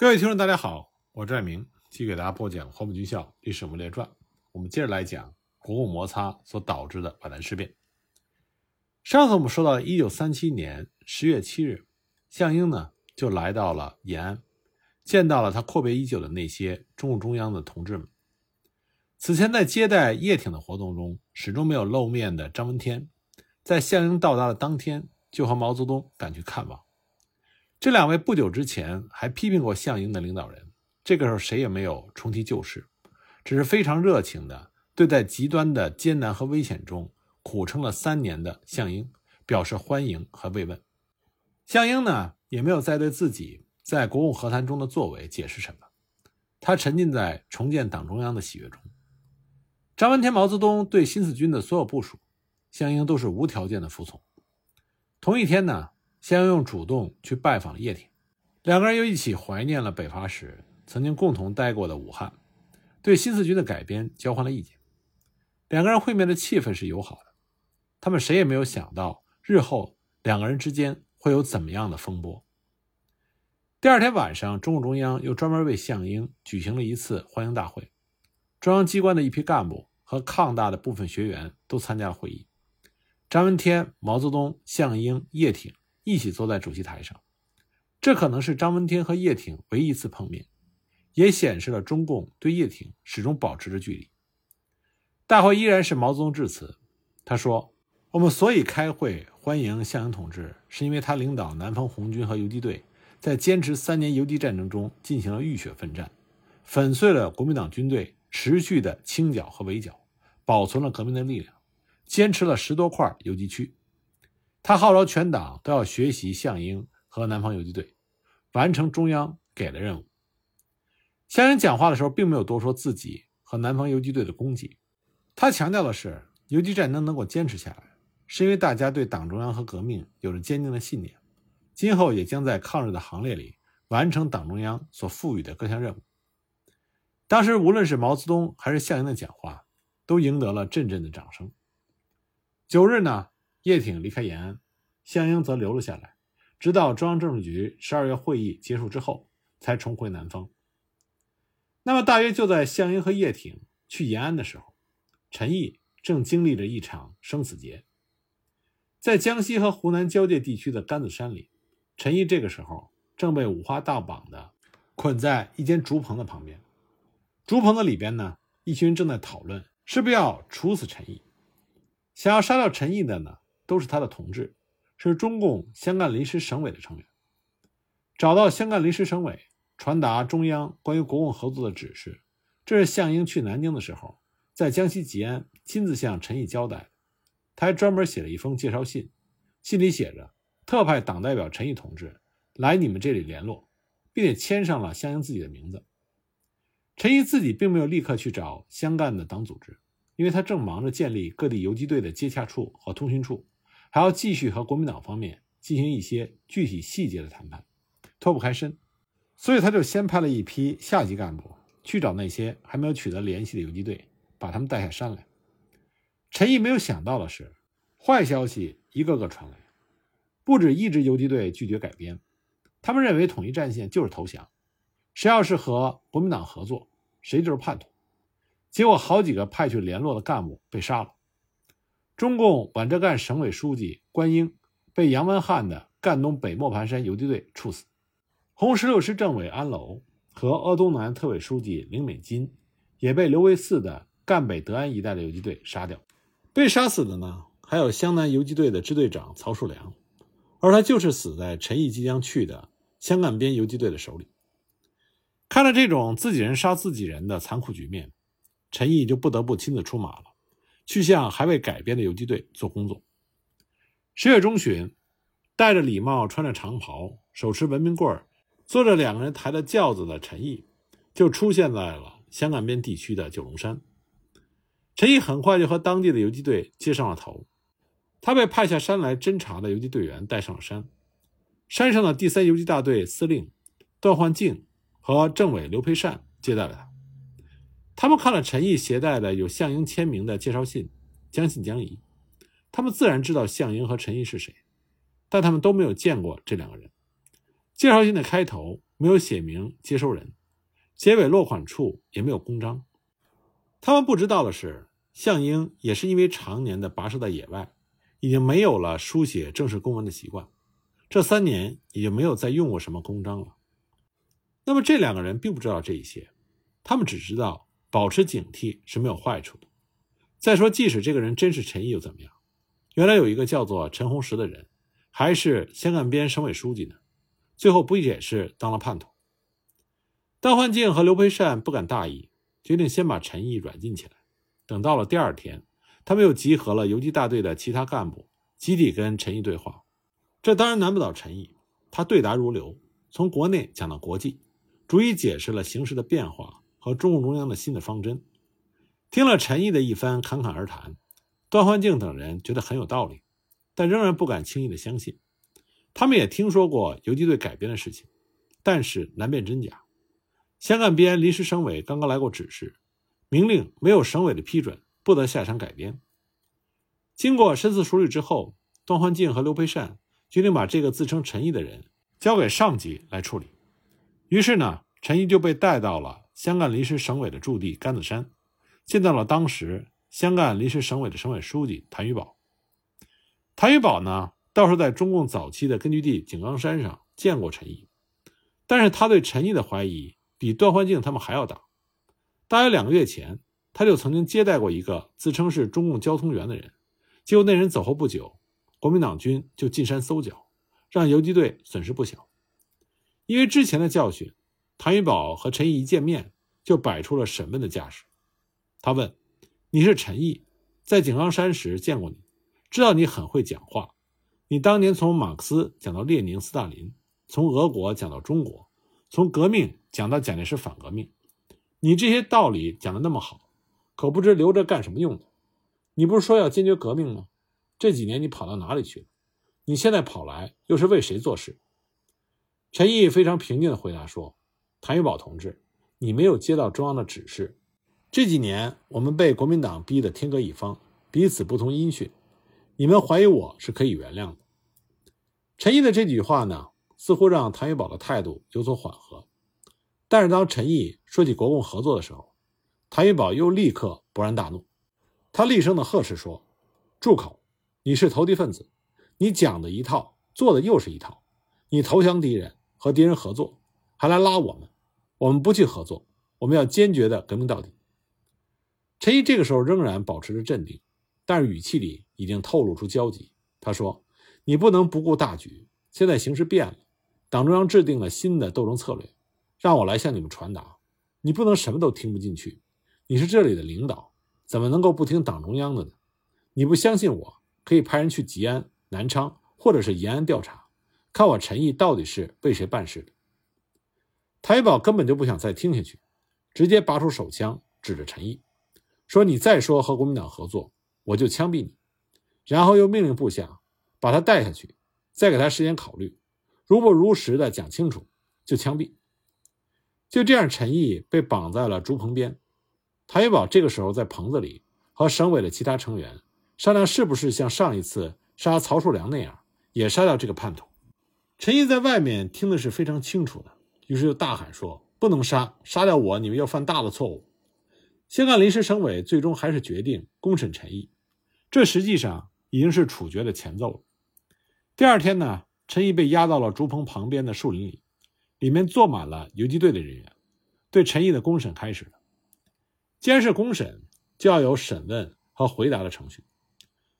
各位听众，大家好，我是爱明，继续给大家播讲《黄埔军校历史人物列传》。我们接着来讲国共摩擦所导致的皖南事变。上次我们说到，一九三七年十月七日，项英呢就来到了延安，见到了他阔别已久的那些中共中央的同志们。此前在接待叶挺的活动中始终没有露面的张闻天，在项英到达的当天就和毛泽东赶去看望。这两位不久之前还批评过项英的领导人，这个时候谁也没有重提旧事，只是非常热情的对在极端的艰难和危险中苦撑了三年的项英表示欢迎和慰问。项英呢，也没有再对自己在国共和谈中的作为解释什么，他沉浸在重建党中央的喜悦中。张闻天、毛泽东对新四军的所有部署，项英都是无条件的服从。同一天呢。先用主动去拜访叶挺，两个人又一起怀念了北伐时曾经共同待过的武汉，对新四军的改编交换了意见。两个人会面的气氛是友好的，他们谁也没有想到日后两个人之间会有怎么样的风波。第二天晚上，中共中央又专门为项英举行了一次欢迎大会，中央机关的一批干部和抗大的部分学员都参加了会议。张闻天、毛泽东、项英、叶挺。一起坐在主席台上，这可能是张闻天和叶挺唯一一次碰面，也显示了中共对叶挺始终保持着距离。大会依然是毛泽东致辞，他说：“我们所以开会欢迎项英同志，是因为他领导南方红军和游击队在坚持三年游击战争中进行了浴血奋战，粉碎了国民党军队持续的清剿和围剿，保存了革命的力量，坚持了十多块游击区。”他号召全党都要学习项英和南方游击队，完成中央给的任务。项英讲话的时候，并没有多说自己和南方游击队的功绩，他强调的是游击战争能够坚持下来，是因为大家对党中央和革命有着坚定的信念，今后也将在抗日的行列里完成党中央所赋予的各项任务。当时，无论是毛泽东还是项英的讲话，都赢得了阵阵的掌声。九日呢？叶挺离开延安，项英则留了下来，直到中央政治局十二月会议结束之后，才重回南方。那么，大约就在项英和叶挺去延安的时候，陈毅正经历着一场生死劫。在江西和湖南交界地区的甘子山里，陈毅这个时候正被五花大绑的捆在一间竹棚的旁边。竹棚的里边呢，一群人正在讨论是不是要处死陈毅。想要杀掉陈毅的呢？都是他的同志，是中共湘赣临时省委的成员。找到湘赣临时省委，传达中央关于国共合作的指示。这是项英去南京的时候，在江西吉安亲自向陈毅交代的。他还专门写了一封介绍信，信里写着：“特派党代表陈毅同志来你们这里联络，并且签上了项英自己的名字。”陈毅自己并没有立刻去找湘赣的党组织，因为他正忙着建立各地游击队的接洽处和通讯处。还要继续和国民党方面进行一些具体细节的谈判，脱不开身，所以他就先派了一批下级干部去找那些还没有取得联系的游击队，把他们带下山来。陈毅没有想到的是，坏消息一个个传来，不止一支游击队拒绝改编，他们认为统一战线就是投降，谁要是和国民党合作，谁就是叛徒。结果好几个派去联络的干部被杀了。中共皖浙赣省委书记关英被杨文汉的赣东北磨盘山游击队处死，红十六师政委安楼和鄂东南特委书记林美金也被刘维四的赣北德安一带的游击队杀掉。被杀死的呢，还有湘南游击队的支队长曹树良，而他就是死在陈毅即将去的湘赣边游击队的手里。看着这种自己人杀自己人的残酷局面，陈毅就不得不亲自出马了。去向还未改编的游击队做工作。十月中旬，戴着礼帽、穿着长袍、手持文明棍坐着两个人抬的轿子的陈毅，就出现在了湘赣边地区的九龙山。陈毅很快就和当地的游击队接上了头，他被派下山来侦察的游击队员带上了山。山上的第三游击大队司令段焕静和政委刘培善接待了他。他们看了陈毅携带的有项英签名的介绍信，将信将疑。他们自然知道项英和陈毅是谁，但他们都没有见过这两个人。介绍信的开头没有写明接收人，结尾落款处也没有公章。他们不知道的是，项英也是因为常年的跋涉在野外，已经没有了书写正式公文的习惯，这三年也就没有再用过什么公章了。那么这两个人并不知道这一些，他们只知道保持警惕是没有坏处的。再说，即使这个人真是陈毅又怎么样？原来有一个叫做陈红石的人，还是湘赣边省委书记呢，最后不也是当了叛徒？段焕敬和刘培善不敢大意。决定先把陈毅软禁起来，等到了第二天，他们又集合了游击大队的其他干部，集体跟陈毅对话。这当然难不倒陈毅，他对答如流，从国内讲到国际，逐一解释了形势的变化和中共中央的新的方针。听了陈毅的一番侃侃而谈，段焕敬等人觉得很有道理，但仍然不敢轻易的相信。他们也听说过游击队改编的事情，但是难辨真假。湘赣边临时省委刚刚来过指示，明令没有省委的批准，不得下山改编。经过深思熟虑之后，段焕敬和刘培善决定把这个自称陈毅的人交给上级来处理。于是呢，陈毅就被带到了湘赣临时省委的驻地甘子山，见到了当时湘赣临时省委的省委书记谭玉宝。谭玉宝呢，倒是在中共早期的根据地井冈山上见过陈毅，但是他对陈毅的怀疑。比段焕静他们还要大。大约两个月前，他就曾经接待过一个自称是中共交通员的人，结果那人走后不久，国民党军就进山搜剿，让游击队损失不小。因为之前的教训，谭玉宝和陈毅一见面就摆出了审问的架势。他问：“你是陈毅，在井冈山时见过你，知道你很会讲话。你当年从马克思讲到列宁、斯大林，从俄国讲到中国。”从革命讲到蒋介石反革命，你这些道理讲的那么好，可不知留着干什么用的？你不是说要坚决革命吗？这几年你跑到哪里去了？你现在跑来又是为谁做事？陈毅非常平静的回答说：“谭玉宝同志，你没有接到中央的指示。这几年我们被国民党逼得天各一方，彼此不通音讯，你们怀疑我是可以原谅的。”陈毅的这句话呢？似乎让谭玉宝的态度有所缓和，但是当陈毅说起国共合作的时候，谭玉宝又立刻勃然大怒，他厉声的呵斥说：“住口！你是投敌分子，你讲的一套，做的又是一套。你投降敌人，和敌人合作，还来拉我们，我们不去合作，我们要坚决的革命到底。”陈毅这个时候仍然保持着镇定，但是语气里已经透露出焦急。他说：“你不能不顾大局，现在形势变了。”党中央制定了新的斗争策略，让我来向你们传达。你不能什么都听不进去。你是这里的领导，怎么能够不听党中央的呢？你不相信我，可以派人去吉安、南昌或者是延安调查，看我陈毅到底是为谁办事的。谭玉宝根本就不想再听下去，直接拔出手枪指着陈毅，说：“你再说和国民党合作，我就枪毙你。”然后又命令部下把他带下去，再给他时间考虑。如不如实的讲清楚，就枪毙。就这样，陈毅被绑在了竹棚边。谭玉宝这个时候在棚子里和省委的其他成员商量，是不是像上一次杀曹树良那样，也杀掉这个叛徒。陈毅在外面听的是非常清楚的，于是就大喊说：“不能杀，杀掉我，你们要犯大的错误。”香港临时省委最终还是决定公审陈毅，这实际上已经是处决的前奏了。第二天呢？陈毅被押到了竹棚旁边的树林里，里面坐满了游击队的人员，对陈毅的公审开始了。既然是公审，就要有审问和回答的程序。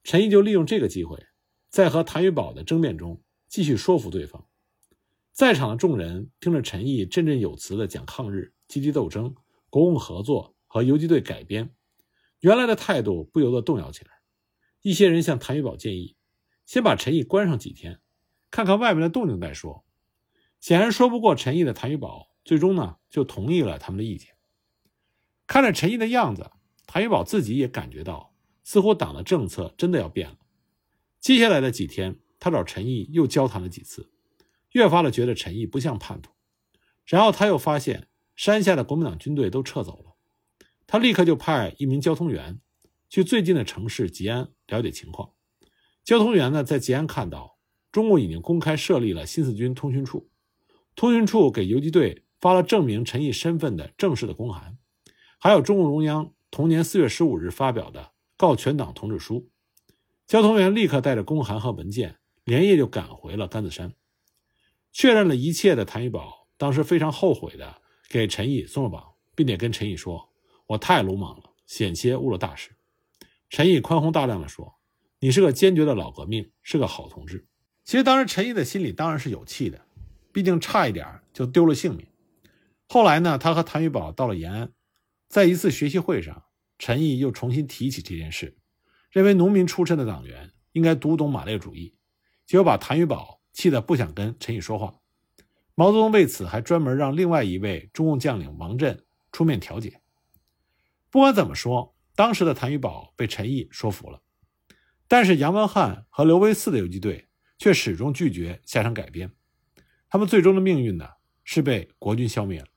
陈毅就利用这个机会，在和谭玉宝的争辩中继续说服对方。在场的众人听着陈毅振振有词地讲抗日、积极斗争、国共合作和游击队改编，原来的态度不由得动摇起来。一些人向谭玉宝建议，先把陈毅关上几天。看看外面的动静再说。显然说不过陈毅的谭玉宝，最终呢就同意了他们的意见。看着陈毅的样子，谭玉宝自己也感觉到，似乎党的政策真的要变了。接下来的几天，他找陈毅又交谈了几次，越发的觉得陈毅不像叛徒。然后他又发现山下的国民党军队都撤走了，他立刻就派一名交通员去最近的城市吉安了解情况。交通员呢在吉安看到。中共已经公开设立了新四军通讯处，通讯处给游击队发了证明陈毅身份的正式的公函，还有中共中央同年四月十五日发表的告全党同志书。交通员立刻带着公函和文件，连夜就赶回了甘子山，确认了一切的谭玉宝当时非常后悔的给陈毅松了绑，并且跟陈毅说：“我太鲁莽了，险些误了大事。”陈毅宽宏大量的说：“你是个坚决的老革命，是个好同志。”其实当时陈毅的心里当然是有气的，毕竟差一点就丢了性命。后来呢，他和谭玉宝到了延安，在一次学习会上，陈毅又重新提起这件事，认为农民出身的党员应该读懂马列主义，结果把谭玉宝气得不想跟陈毅说话。毛泽东为此还专门让另外一位中共将领王震出面调解。不管怎么说，当时的谭玉宝被陈毅说服了，但是杨文翰和刘维四的游击队。却始终拒绝下场改编，他们最终的命运呢是被国军消灭了。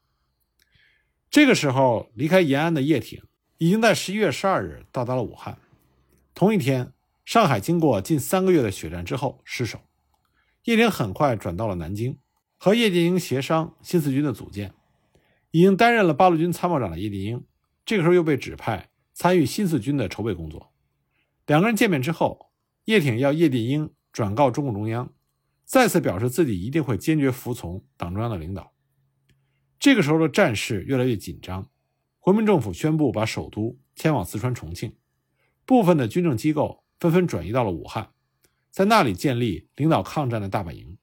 这个时候，离开延安的叶挺已经在十一月十二日到达了武汉。同一天，上海经过近三个月的血战之后失守，叶挺很快转到了南京，和叶剑英协商新四军的组建。已经担任了八路军参谋长的叶剑英，这个时候又被指派参与新四军的筹备工作。两个人见面之后，叶挺要叶剑英。转告中共中央，再次表示自己一定会坚决服从党中央的领导。这个时候的战事越来越紧张，国民政府宣布把首都迁往四川重庆，部分的军政机构纷纷转移到了武汉，在那里建立领导抗战的大本营。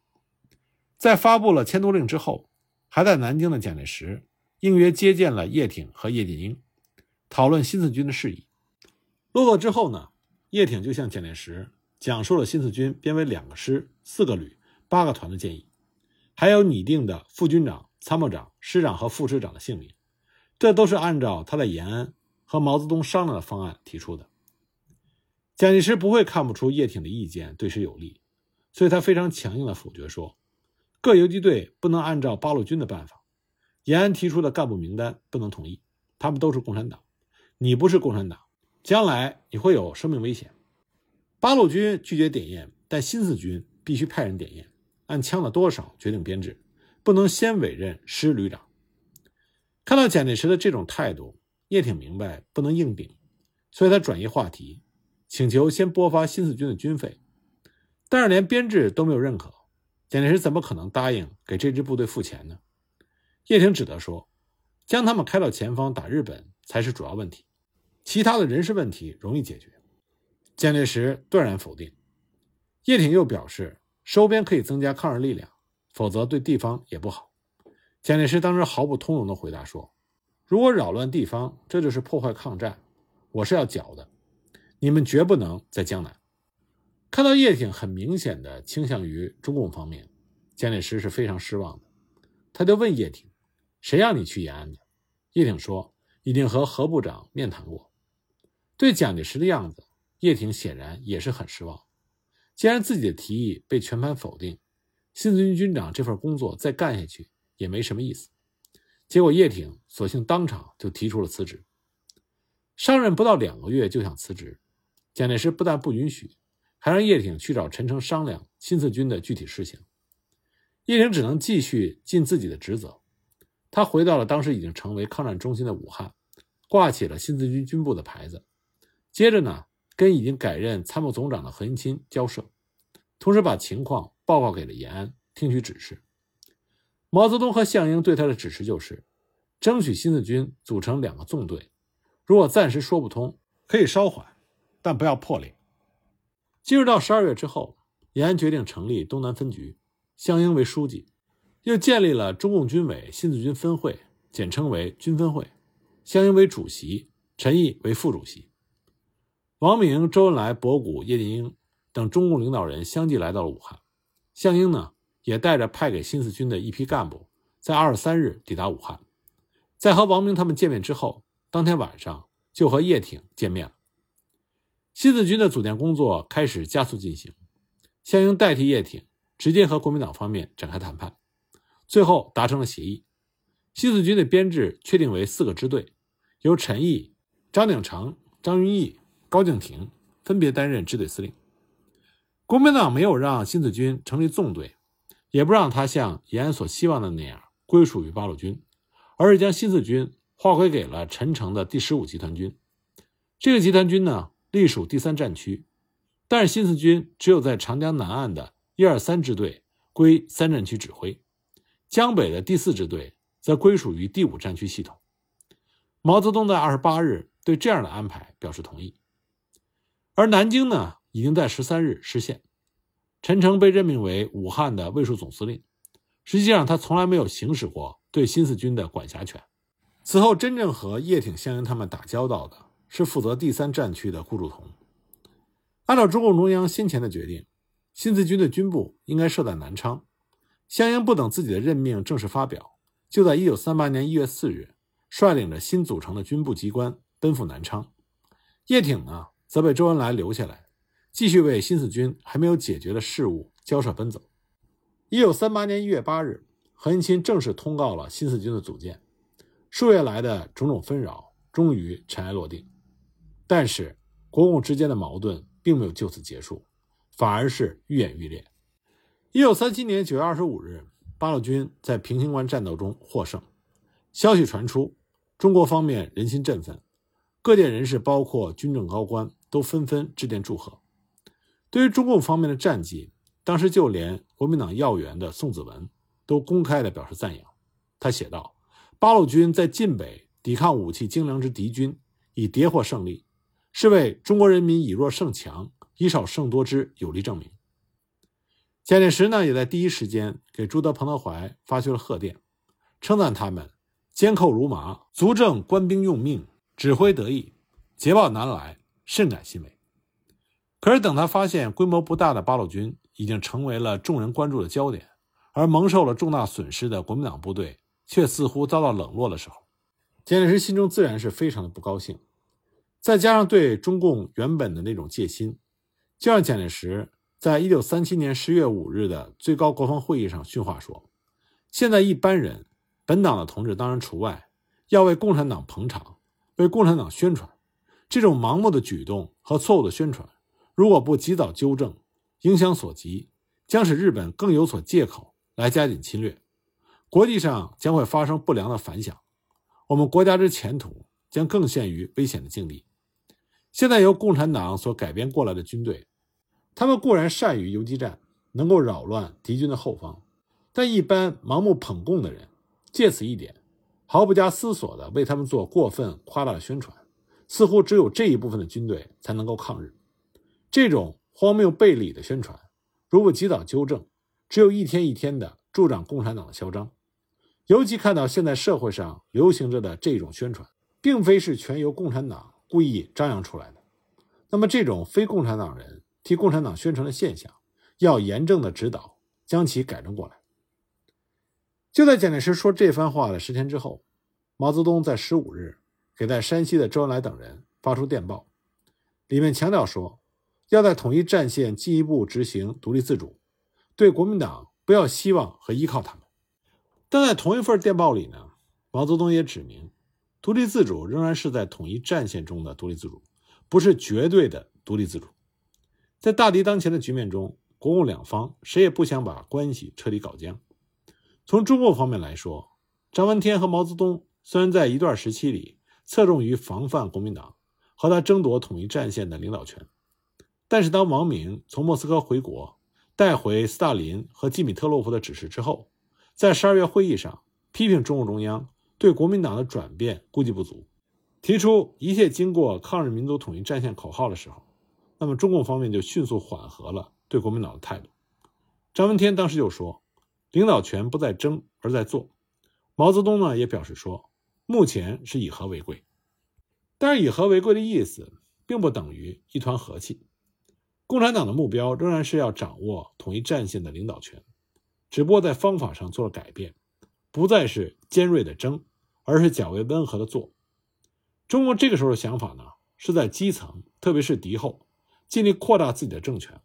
在发布了迁都令之后，还在南京的蒋介石应约接见了叶挺和叶剑英，讨论新四军的事宜。落座之后呢，叶挺就向蒋介石。讲述了新四军编为两个师、四个旅、八个团的建议，还有拟定的副军长、参谋长、师长和副师长的姓名，这都是按照他在延安和毛泽东商量的方案提出的。蒋介石不会看不出叶挺的意见对谁有利，所以他非常强硬的否决说，各游击队不能按照八路军的办法，延安提出的干部名单不能同意，他们都是共产党，你不是共产党，将来你会有生命危险。八路军拒绝点验，但新四军必须派人点验，按枪的多少决定编制，不能先委任师旅长。看到蒋介石的这种态度，叶挺明白不能硬顶，所以他转移话题，请求先拨发新四军的军费。但是连编制都没有认可，蒋介石怎么可能答应给这支部队付钱呢？叶挺只得说，将他们开到前方打日本才是主要问题，其他的人事问题容易解决。蒋介石断然否定，叶挺又表示收编可以增加抗日力量，否则对地方也不好。蒋介石当时毫不通融地回答说：“如果扰乱地方，这就是破坏抗战，我是要剿的，你们绝不能在江南。”看到叶挺很明显的倾向于中共方面，蒋介石是非常失望的，他就问叶挺：“谁让你去延安的？”叶挺说：“已经和何部长面谈过。”对蒋介石的样子。叶挺显然也是很失望，既然自己的提议被全盘否定，新四军军长这份工作再干下去也没什么意思。结果叶挺索性当场就提出了辞职。上任不到两个月就想辞职，蒋介石不但不允许，还让叶挺去找陈诚商量新四军的具体事情。叶挺只能继续尽自己的职责，他回到了当时已经成为抗战中心的武汉，挂起了新四军军部的牌子。接着呢？跟已经改任参谋总长的何应钦交涉，同时把情况报告给了延安，听取指示。毛泽东和项英对他的指示就是，争取新四军组成两个纵队，如果暂时说不通，可以稍缓，但不要破裂。进入到十二月之后，延安决定成立东南分局，项英为书记，又建立了中共军委新四军分会，简称为军分会，项英为主席，陈毅为副主席。王明、周恩来、博古、叶剑英等中共领导人相继来到了武汉，项英呢也带着派给新四军的一批干部，在二十三日抵达武汉。在和王明他们见面之后，当天晚上就和叶挺见面了。新四军的组建工作开始加速进行，项英代替叶挺直接和国民党方面展开谈判，最后达成了协议。新四军的编制确定为四个支队，由陈毅、张鼎丞、张云逸。高敬亭分别担任支队司令。国民党没有让新四军成立纵队，也不让他像延安所希望的那样归属于八路军，而是将新四军划归给了陈诚的第十五集团军。这个集团军呢，隶属第三战区，但是新四军只有在长江南岸的一二三支队归三战区指挥，江北的第四支队则归属于第五战区系统。毛泽东在二十八日对这样的安排表示同意，而南京呢，已经在十三日失陷。陈诚被任命为武汉的卫戍总司令，实际上他从来没有行使过对新四军的管辖权。此后，真正和叶挺、项英他们打交道的是负责第三战区的顾祝同。按照中共中央先前的决定，新四军的军部应该设在南昌。项英不等自己的任命正式发表，就在1938年1月4日，率领着新组成的军部机关奔赴南昌。叶挺呢，则被周恩来留下来。继续为新四军还没有解决的事务交涉奔走。一九三八年一月八日，何应钦正式通告了新四军的组建。数月来的种种纷扰终于尘埃落定，但是国共之间的矛盾并没有就此结束，反而是愈演愈烈。一九三七年九月二十五日，八路军在平型关战斗中获胜，消息传出，中国方面人心振奋，各界人士包括军政高官都纷纷致电祝贺。对于中共方面的战绩，当时就连国民党要员的宋子文都公开的表示赞扬。他写道：“八路军在晋北抵抗武器精良之敌军，已跌获胜利，是为中国人民以弱胜强、以少胜多之有力证明。”蒋介石呢，也在第一时间给朱德、彭德怀发去了贺电，称赞他们坚寇如麻，足证官兵用命，指挥得意，捷报难来，甚感欣慰。可是，等他发现规模不大的八路军已经成为了众人关注的焦点，而蒙受了重大损失的国民党部队却似乎遭到冷落的时候，蒋介石心中自然是非常的不高兴。再加上对中共原本的那种戒心，就让蒋介石在一九三七年十月五日的最高国防会议上训话说：“现在一般人，本党的同志当然除外，要为共产党捧场，为共产党宣传，这种盲目的举动和错误的宣传。”如果不及早纠正，影响所及，将使日本更有所借口来加紧侵略，国际上将会发生不良的反响，我们国家之前途将更陷于危险的境地。现在由共产党所改编过来的军队，他们固然善于游击战，能够扰乱敌军的后方，但一般盲目捧共的人，借此一点，毫不加思索地为他们做过分夸大的宣传，似乎只有这一部分的军队才能够抗日。这种荒谬背离的宣传，如果及早纠正，只有一天一天的助长共产党的嚣张。尤其看到现在社会上流行着的这种宣传，并非是全由共产党故意张扬出来的，那么这种非共产党人替共产党宣传的现象，要严正的指导，将其改正过来。就在蒋介石说这番话的十天之后，毛泽东在十五日给在山西的周恩来等人发出电报，里面强调说。要在统一战线进一步执行独立自主，对国民党不要希望和依靠他们。但在同一份电报里呢，毛泽东也指明，独立自主仍然是在统一战线中的独立自主，不是绝对的独立自主。在大敌当前的局面中，国共两方谁也不想把关系彻底搞僵。从中共方面来说，张闻天和毛泽东虽然在一段时期里侧重于防范国民党，和他争夺统一战线的领导权。但是，当王明从莫斯科回国，带回斯大林和基米特洛夫的指示之后，在十二月会议上批评中共中央对国民党的转变估计不足，提出一切经过抗日民族统一战线口号的时候，那么中共方面就迅速缓和了对国民党的态度。张闻天当时就说：“领导权不在争，而在做。”毛泽东呢也表示说：“目前是以和为贵。”但是，以和为贵的意思并不等于一团和气。共产党的目标仍然是要掌握统一战线的领导权，只不过在方法上做了改变，不再是尖锐的争，而是较为温和的做。中国这个时候的想法呢，是在基层，特别是敌后，尽力扩大自己的政权；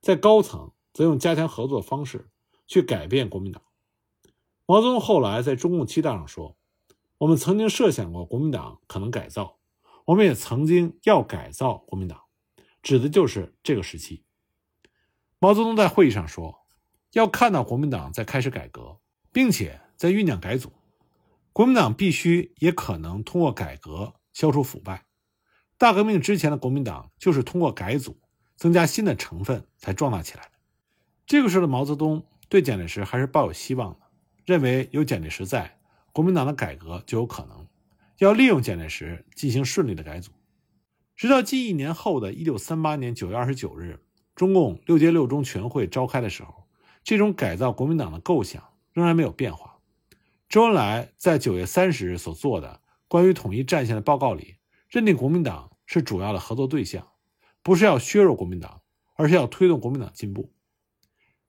在高层，则用加强合作的方式去改变国民党。毛泽东后来在中共七大上说：“我们曾经设想过国民党可能改造，我们也曾经要改造国民党。”指的就是这个时期。毛泽东在会议上说：“要看到国民党在开始改革，并且在酝酿改组。国民党必须也可能通过改革消除腐败。大革命之前的国民党就是通过改组增加新的成分才壮大起来的。这个时候的毛泽东对蒋介石还是抱有希望的，认为有蒋介石在，国民党的改革就有可能。要利用蒋介石进行顺利的改组。直到近一年后的1938年9月29日，中共六届六中全会召开的时候，这种改造国民党的构想仍然没有变化。周恩来在9月30日所做的关于统一战线的报告里，认定国民党是主要的合作对象，不是要削弱国民党，而是要推动国民党进步。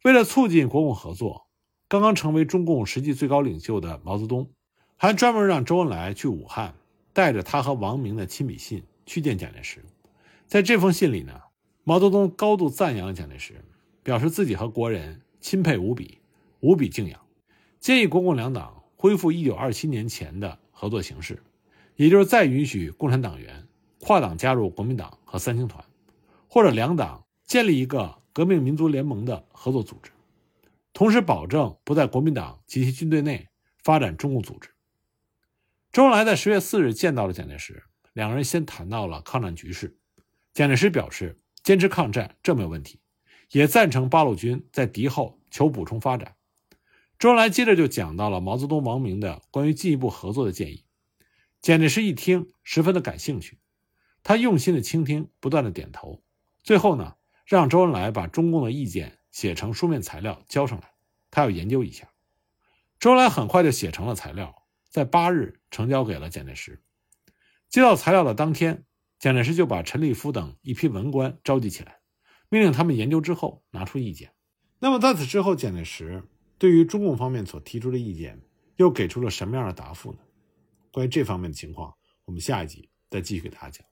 为了促进国共合作，刚刚成为中共实际最高领袖的毛泽东，还专门让周恩来去武汉，带着他和王明的亲笔信去见蒋介石。在这封信里呢，毛泽东高度赞扬了蒋介石，表示自己和国人钦佩无比，无比敬仰，建议国共两党恢复1927年前的合作形式，也就是再允许共产党员跨党加入国民党和三青团，或者两党建立一个。革命民族联盟的合作组织，同时保证不在国民党及其军队内发展中共组织。周恩来在十月四日见到了蒋介石，两个人先谈到了抗战局势。蒋介石表示坚持抗战这没有问题，也赞成八路军在敌后求补充发展。周恩来接着就讲到了毛泽东、王明的关于进一步合作的建议。蒋介石一听，十分的感兴趣，他用心的倾听，不断的点头，最后呢。让周恩来把中共的意见写成书面材料交上来，他要研究一下。周恩来很快就写成了材料，在八日呈交给了蒋介石。接到材料的当天，蒋介石就把陈立夫等一批文官召集起来，命令他们研究之后拿出意见。那么在此之后，蒋介石对于中共方面所提出的意见又给出了什么样的答复呢？关于这方面的情况，我们下一集再继续给大家讲。